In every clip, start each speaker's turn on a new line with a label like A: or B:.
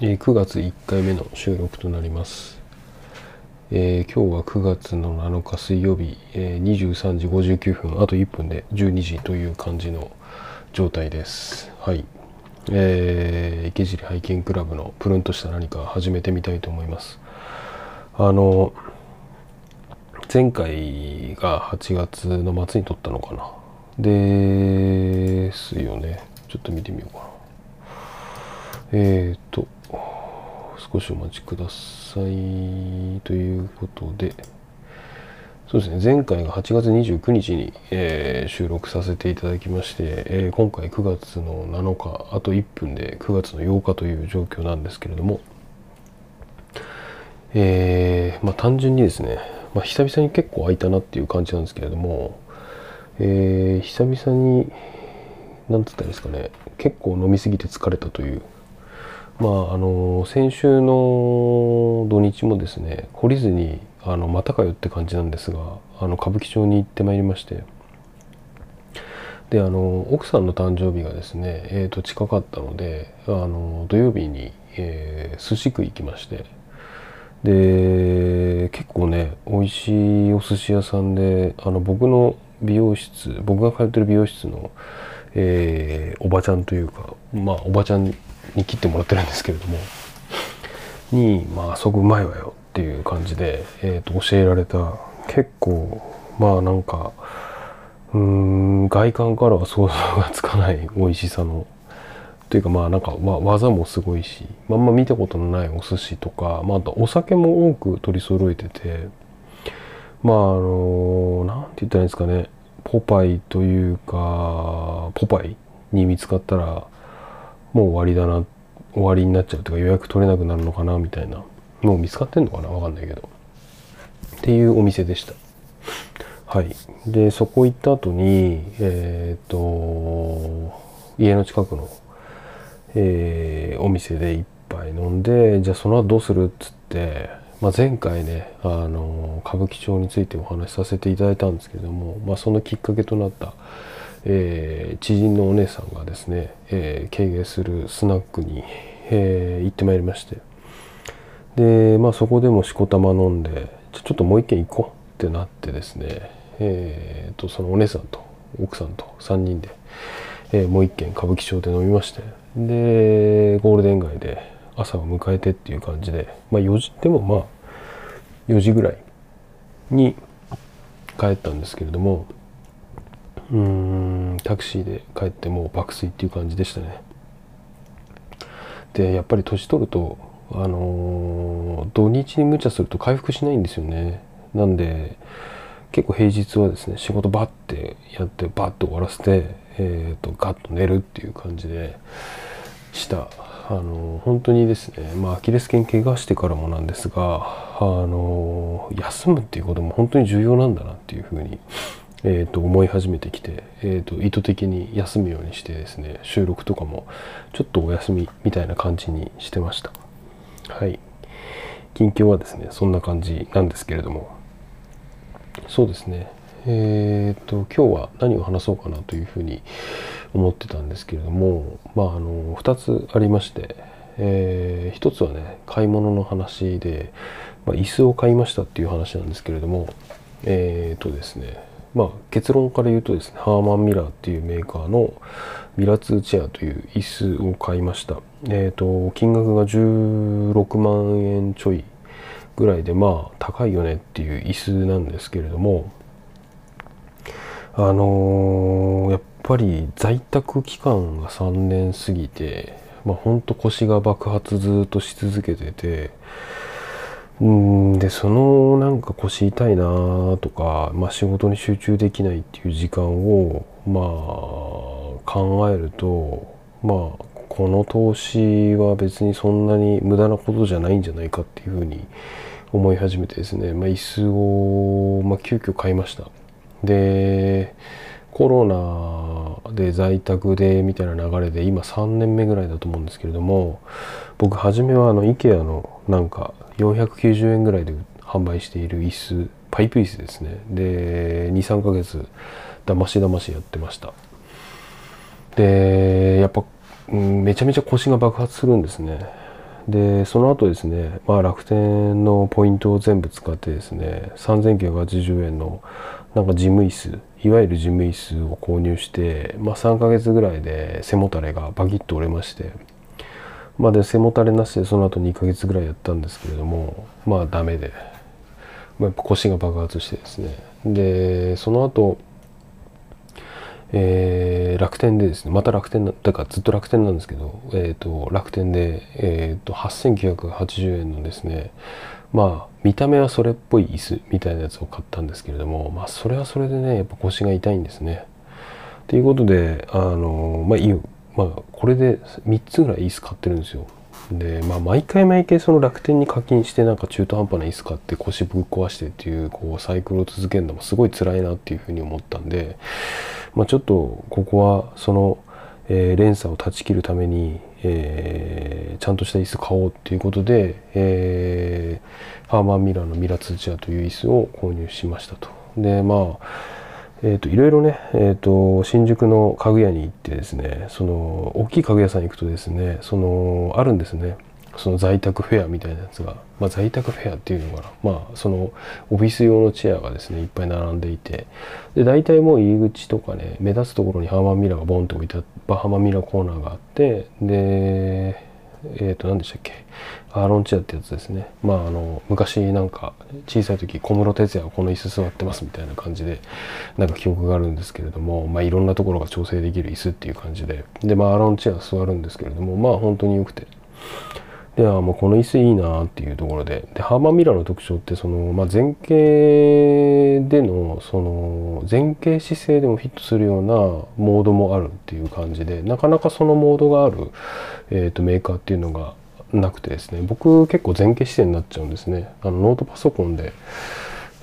A: えー9月1回目の収録となります、えー今日は9月の7日水曜日、えー23時59分あと1分で12時という感じの状態です。はい。えー池尻ハイキングクラブのプルンとした何か始めてみたいと思います。あの前回が8月の末に撮ったのかな。ですよね。ちょっと見てみようかな。えーと少しお待ちください。ということでそうですね。前回が8月29日に、えー収録させていただきまして、えー今回9月の7日あと1分で9月の8日という状況なんですけれどもえーまあ単純にですね、まあ、久々に結構空いたなっていう感じなんですけれども、えー久々になんつったらいいですかね。結構飲みすぎて疲れたというまああの先週の土日もですね懲りずにあのまたかよって感じなんですがあの歌舞伎町に行ってまいりまして。であの奥さんの誕生日がですね、えー、と近かったのであの土曜日に、えー寿司食い行きまして。で結構ね美味しいお寿司屋さんであの僕の美容室僕が通ってる美容室の、えーおばちゃんというかまあおばちゃんに切ってもらってるんですけれどもに「まああそこうまいわよ」っていう感じで、えー、と教えられた。結構まあなんかうん外観からは想像がつかない 美味しさの。というかまあなんか、ま、技もすごいし、まあ、んま見たことのないお寿司とか、まあ、あとお酒も多く取り揃えててまああのなんて言ったらいいんですかね。ポパイというかポパイに見つかったらもう終わりだな終わりになっちゃうとか予約取れなくなるのかなみたいなもう見つかってんのかなわかんないけど。っていうお店でした。はい。でそこ行った後にえっ、と家の近くのえーお店で一杯飲んでじゃあその後どうするっつって、まあ、前回ねあの歌舞伎町についてお話しさせていただいたんですけれども、まあ、そのきっかけとなった、えー知人のお姉さんがですね、えー経営するスナックに、えー行ってまいりまして。で、まあ、そこでもしこたま飲んでちょっともう一軒行こうってなってですね、えーとそのお姉さんと奥さんと3人で、えーもう一軒歌舞伎町で飲みまして。でゴールデン街で朝を迎えてっていう感じで、まあ、4時でもまあ4時ぐらいに帰ったんですけれどもうんタクシーで帰ってもう爆睡っていう感じでしたね。でやっぱり年取るとあのー土日に無茶すると回復しないんですよね。なんで結構平日はですね仕事バッてやってバッと終わらせて、えー、とガッと寝るっていう感じでした。あの本当にですねまあアキレス腱怪我してからもなんですがあの休むっていうことも本当に重要なんだなっていうふうに、えー、と思い始めてきて、えー、と意図的に休むようにしてですね収録とかもちょっとお休みみたいな感じにしてました。はい。近況はですねそんな感じなんですけれども。そうですね。えー、と今日は何を話そうかなというふうに思ってたんですけれども、まあ、あの2つありまして、え1つはね買い物の話で、まあ、椅子を買いましたっていう話なんですけれどもえー、とですねまあ結論から言うとですねハーマンミラーっていうメーカーのミラ2チェアという椅子を買いました。えー、と金額が16万円ちょいぐらいでまあ高いよねっていう椅子なんですけれどもあのーやっぱり在宅期間が3年過ぎてまあほんと腰が爆発ずっとし続けててうんでそのなんか腰痛いなとか、まあ、仕事に集中できないっていう時間をまあ考えるとまあこの投資は別にそんなに無駄なことじゃないんじゃないかっていうふうに思い始めてですね、まあ、椅子を、まあ、急遽買いました。でコロナで在宅でみたいな流れで今3年目ぐらいだと思うんですけれども僕初めはあの IKEA のなんか490円ぐらいで販売している椅子パイプ椅子ですね。で23ヶ月だましだましやってました。でやっぱ、うんめちゃめちゃ腰が爆発するんですね。でその後ですね、まあ、楽天のポイントを全部使ってですね3980円のなんか事務椅子いわゆる事務椅子を購入して、まあ、3ヶ月ぐらいで背もたれがバキッと折れましてまあで背もたれなしでその後2ヶ月ぐらいやったんですけれどもまあダメで、まあ、やっぱ腰が爆発してですね。でその後えー、楽天でですねまた楽天だからずっと楽天なんですけど、えーと、楽天で、えーと、8980円のですねまあ見た目はそれっぽい椅子みたいなやつを買ったんですけれどもまあそれはそれでねやっぱ腰が痛いんですね。ということであのまあいいまあこれで3つぐらい椅子買ってるんですよ。でまあ毎回毎回その楽天に課金してなんか中途半端な椅子買って腰ぶっ壊してっていうこうサイクルを続けるのもすごい辛いなっていうふうに思ったんでまあ、ちょっとここはその、えー、連鎖を断ち切るために、えー、ちゃんとした椅子買おうっていうことで、えー、ハーマンミラーのミラツーチャーという椅子を購入しましたと。でまあえーと、いろいろね、えーと、新宿の家具屋に行ってですねその大きい家具屋さんに行くとですねそのあるんですね。その在宅フェアみたいなやつが、まあ、在宅フェアっていうのかな。まあそのオフィス用のチェアがですねいっぱい並んでいて。で大体もう入り口とかね目立つところにハーマンミラーがボンって置いてあハマミラーコーナーがあってでえっ、ー、と何でしたっけ？アーロンチェアってやつですね。まああの昔なんか小さい時小室哲哉はこの椅子座ってますみたいな感じでなんか記憶があるんですけれどもまあいろんなところが調整できる椅子っていう感じで。でまあアーロンチェア座るんですけれどもまあ本当に良くて。ではもうこの椅子いいなっていうところで。でハーマンミラーの特徴ってその、まあ、前傾でのその前傾姿勢でもフィットするようなモードもあるっていう感じでなかなかそのモードがある、えーと、メーカーっていうのがなくてですね。僕結構前傾姿勢になっちゃうんですね。あのノートパソコンで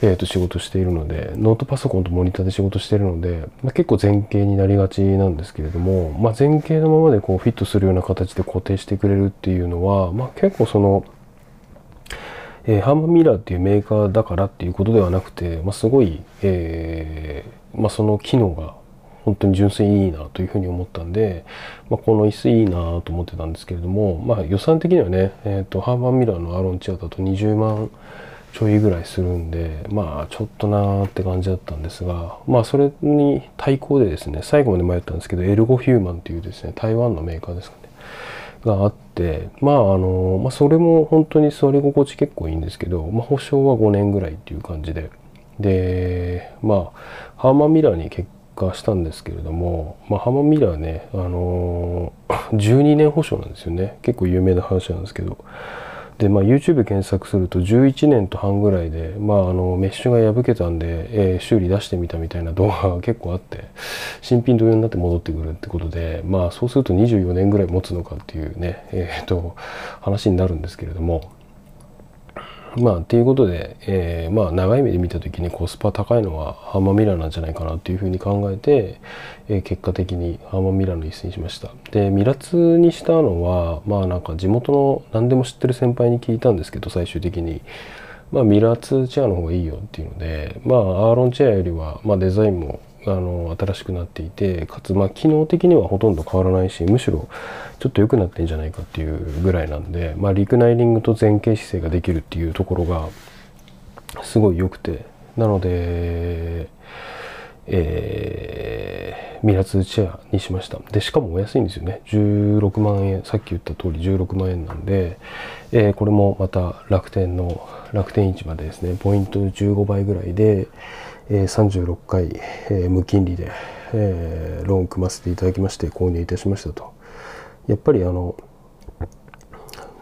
A: えー、と仕事しているのでノートパソコンとモニターで仕事しているので、まあ、結構前傾になりがちなんですけれども、まあ、前傾のままでこうフィットするような形で固定してくれるっていうのは、まあ、結構その、えー、ハンマーミラーっていうメーカーだからっていうことではなくて、まあ、すごい、えーまあ、その機能が本当に純粋にいいなというふうに思ったんで、まあ、この椅子いいなと思ってたんですけれども、まあ、予算的にはね、えーと、ハーマンミラーのアロンチアだと20万ちょいぐらいするんでまあちょっとなーって感じだったんですがまあそれに対抗でですね最後まで迷ったんですけどエルゴヒューマンっていうですね台湾のメーカーですかねがあってまああの、まあ、それも本当に座り心地結構いいんですけど、まあ、保証は5年ぐらいっていう感じで。でまあハーマンミラーに結果したんですけれども、まあ、ハーマンミラーね、あの12年保証なんですよね。結構有名な話なんですけど。で、まあ、YouTube 検索すると11年と半ぐらいで、まあ、あのメッシュが破けたんで、えー、修理出してみたみたいな動画が結構あって新品同様になって戻ってくるってことで、まあ、そうすると24年ぐらい持つのかっていうね、えーと話になるんですけれども、まあ、っていうことで、えー、まあ、長い目で見た時にコスパ高いのはハーマンミラーなんじゃないかなっていうふうに考えて、えー、結果的にハーマンミラーの椅子にしました。で、ミラツにしたのは、まあなんか地元の何でも知ってる先輩に聞いたんですけど、最終的に。まあ、ミラーツチェアの方がいいよっていうので、まあ、アーロンチェアよりは、まあ、デザインもあの新しくなっていてかつまあ機能的にはほとんど変わらないしむしろちょっと良くなってんじゃないかっていうぐらいなんで、まあ、リクナイリングと前傾姿勢ができるっていうところがすごい良くて。なので、えー、ミラツチェアにしました。でしかもお安いんですよね。16万円。さっき言った通り16万円なんで、えー、これもまた楽天の楽天市場でですねポイント15倍ぐらいでえ36回、え無金利で、えローン組ませていただきまして購入いたしましたと。やっぱりあの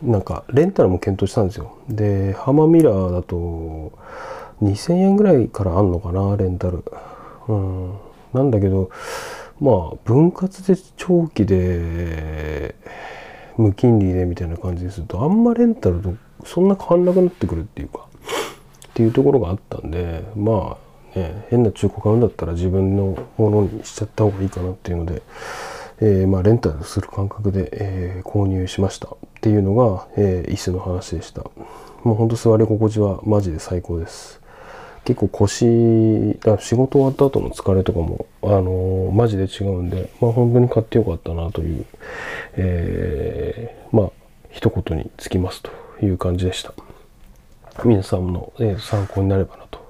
A: なんかレンタルも検討したんですよ。でハマミラーだと2000円ぐらいからあんのかなレンタル。うん。なんだけどまあ分割で長期で無金利でみたいな感じでするとあんまレンタルとそんな変わんなくなってくるっていうかっていうところがあったんでまあえ、変な中古買うんだったら自分のものにしちゃった方がいいかなっていうので、えー、まあ、レンタルする感覚で、えー、購入しました。っていうのが、え椅子の話でした。もうほんと座り心地はマジで最高です。結構腰だ仕事終わった後の疲れとかも、あのマジで違うんで、まあ、本当に買ってよかったなという、えまあ一言につきますという感じでした。皆さんの、え参考になればなと、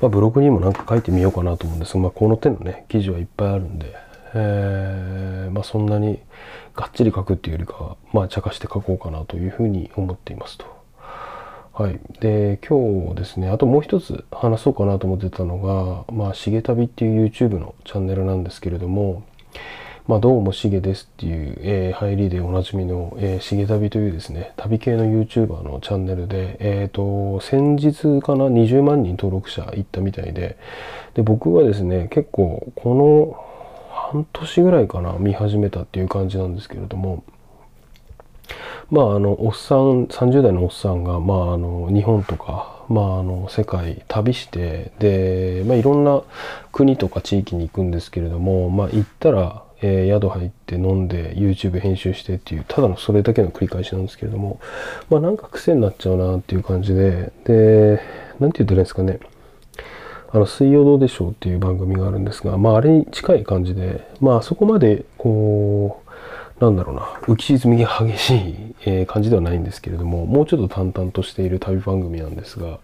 A: まあ、ブログにも何か書いてみようかなと思うんですが、まあ、この手のね記事はいっぱいあるんで、えー、まあ、そんなにがっちり書くっていうよりかはまあ茶化して書こうかなというふうに思っていますと。はい、で今日ですねあともう一つ話そうかなと思ってたのが「まあ、しげたび」っていう YouTube のチャンネルなんですけれども「まあ、どうもしげです」っていう、えー、入りでおなじみの、えー、しげ旅というですね旅系の YouTuber のチャンネルで、えっ、ー、と先日かな20万人登録者いったみたいでで僕はですね結構この半年ぐらいかな見始めたっていう感じなんですけれどもまああのおっさん30代のおっさんが、まあ、あの日本とか、まあ、あの世界旅してで、まあ、いろんな国とか地域に行くんですけれども、まあ、行ったら、えー、宿入って飲んで YouTube 編集してっていうただのそれだけの繰り返しなんですけれども、まあ、なんか癖になっちゃうなっていう感じでで何て言ったらいいんですかね。あの水曜どうでしょうっていう番組があるんですが、まあ、あれに近い感じで、まあ、そこまでこうなんだろうな。浮き沈みが激しい、えー、感じではないんですけれどももうちょっと淡々としている旅番組なんですが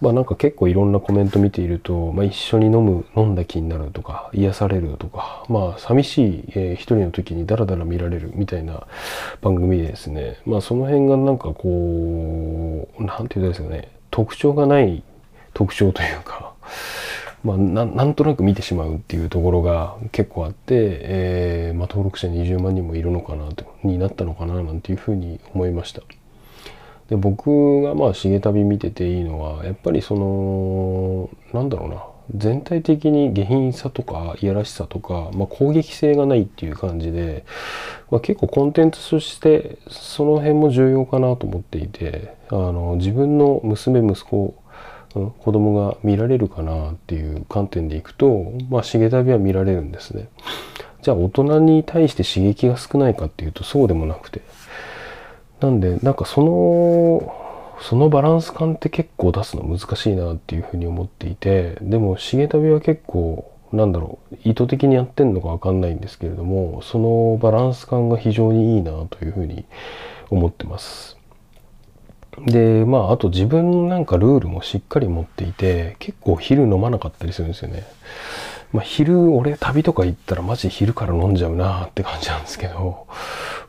A: まあなんか結構いろんなコメント見ていると、まあ、一緒に飲む飲んだ気になるとか癒されるとかまあ寂しい、えー、一人の時にダラダラ見られるみたいな番組でですねまあその辺がなんかこう何て言うんですかね特徴がない特徴というかまあ、なんとなく見てしまうっていうところが結構あって、えーまあ、登録者20万人もいるのかなとになったのかななんていうふうに思いました。で僕がまあ重旅見てていいのはやっぱりそのなんだろうな全体的に下品さとかいやらしさとか、まあ、攻撃性がないっていう感じで、まあ、結構コンテンツとしてその辺も重要かなと思っていてあの自分の娘息子子供が見られるかなっていう観点でいくと、まあ、重旅は見られるんですね。じゃあ大人に対して刺激が少ないかっていうとそうでもなくて。なんで、なんかその、そのバランス感って結構出すの難しいなっていうふうに思っていて、でも重旅は結構、なんだろう、意図的にやってんのかわかんないんですけれども、そのバランス感が非常にいいなというふうに思ってます。でまああと自分なんかルールもしっかり持っていて結構昼飲まなかったりするんですよね。まあ、昼俺旅とか行ったらマジ昼から飲んじゃうなって感じなんですけど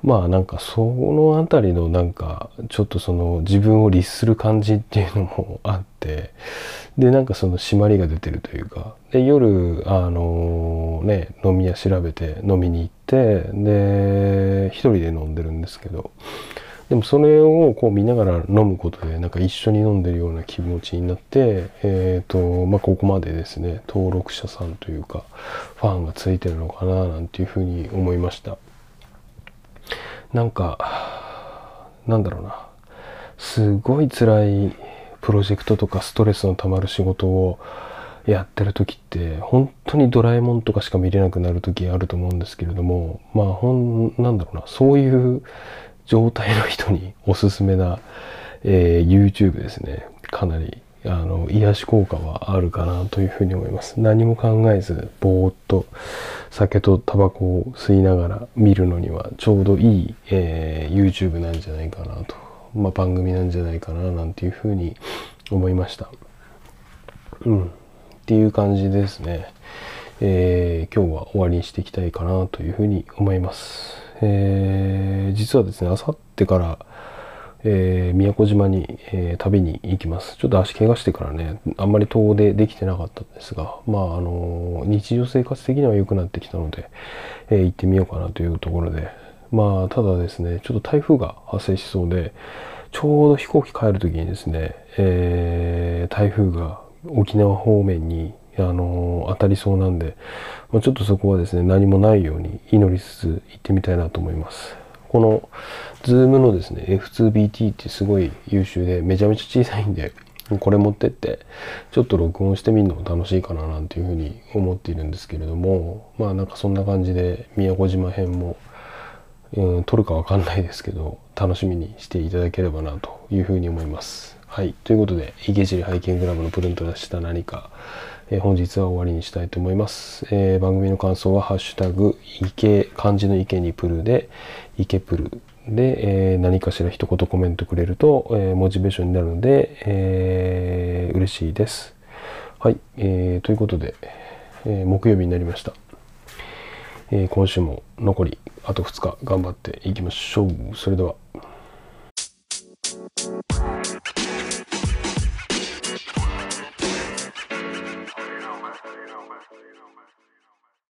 A: まあなんかその辺りのなんかちょっとその自分を律する感じっていうのもあってでなんかその締まりが出てるというかで夜あのね飲み屋調べて飲みに行ってで一人で飲んでるんですけどでもそれをこう見ながら飲むことでなんか一緒に飲んでるような気持ちになって、えっ、ー、と、まあ、ここまでですね、登録者さんというか、ファンがついてるのかななんていうふうに思いました。なんか、なんだろうな。すごい辛いプロジェクトとかストレスのたまる仕事をやってる時って本当にドラえもんとかしか見れなくなる時あると思うんですけれどもまあほんなんだろうなそういう状態の人におすすめな、えー、YouTube ですね。かなり、あの、癒し効果はあるかなというふうに思います。何も考えず、ぼーっと酒とタバコを吸いながら見るのにはちょうどいい、えー、YouTube なんじゃないかなと。まあ、番組なんじゃないかななんていうふうに思いました。うん。っていう感じですね。えー、今日は終わりにしていきたいかなというふうに思います。えー、実はですね、あさってから、えー、宮古島に、えー、旅に行きます。ちょっと足怪我してからね、あんまり遠出できてなかったんですが、まあ、あの日常生活的には良くなってきたので、え行ってみようかなというところで、まあ、ただですね、ちょっと台風が発生しそうで、ちょうど飛行機帰る時にですね、え台風が沖縄方面にあの当たりそうなんで、まあ、ちょっとそこはですね何もないように祈りつつ行ってみたいなと思いますこの Zoom のですね F2BT ってすごい優秀でめちゃめちゃ小さいんでこれ持ってってちょっと録音してみるのも楽しいかななんていうふうに思っているんですけれどもまあなんかそんな感じで宮古島編も、うん、撮るかわかんないですけど楽しみにしていただければなというふうに思います。はい。ということで、池尻ハイキングラブのプリント出した何か、え、本日は終わりにしたいと思います。えー、番組の感想は、ハッシュタグ、池、漢字の池にプルで、池プルで、えー、何かしら一言コメントくれると、えー、モチベーションになるので、えー、嬉しいです。はい、えー、ということで、え、木曜日になりました。え、今週も残りあと2日頑張っていきましょう。それでは。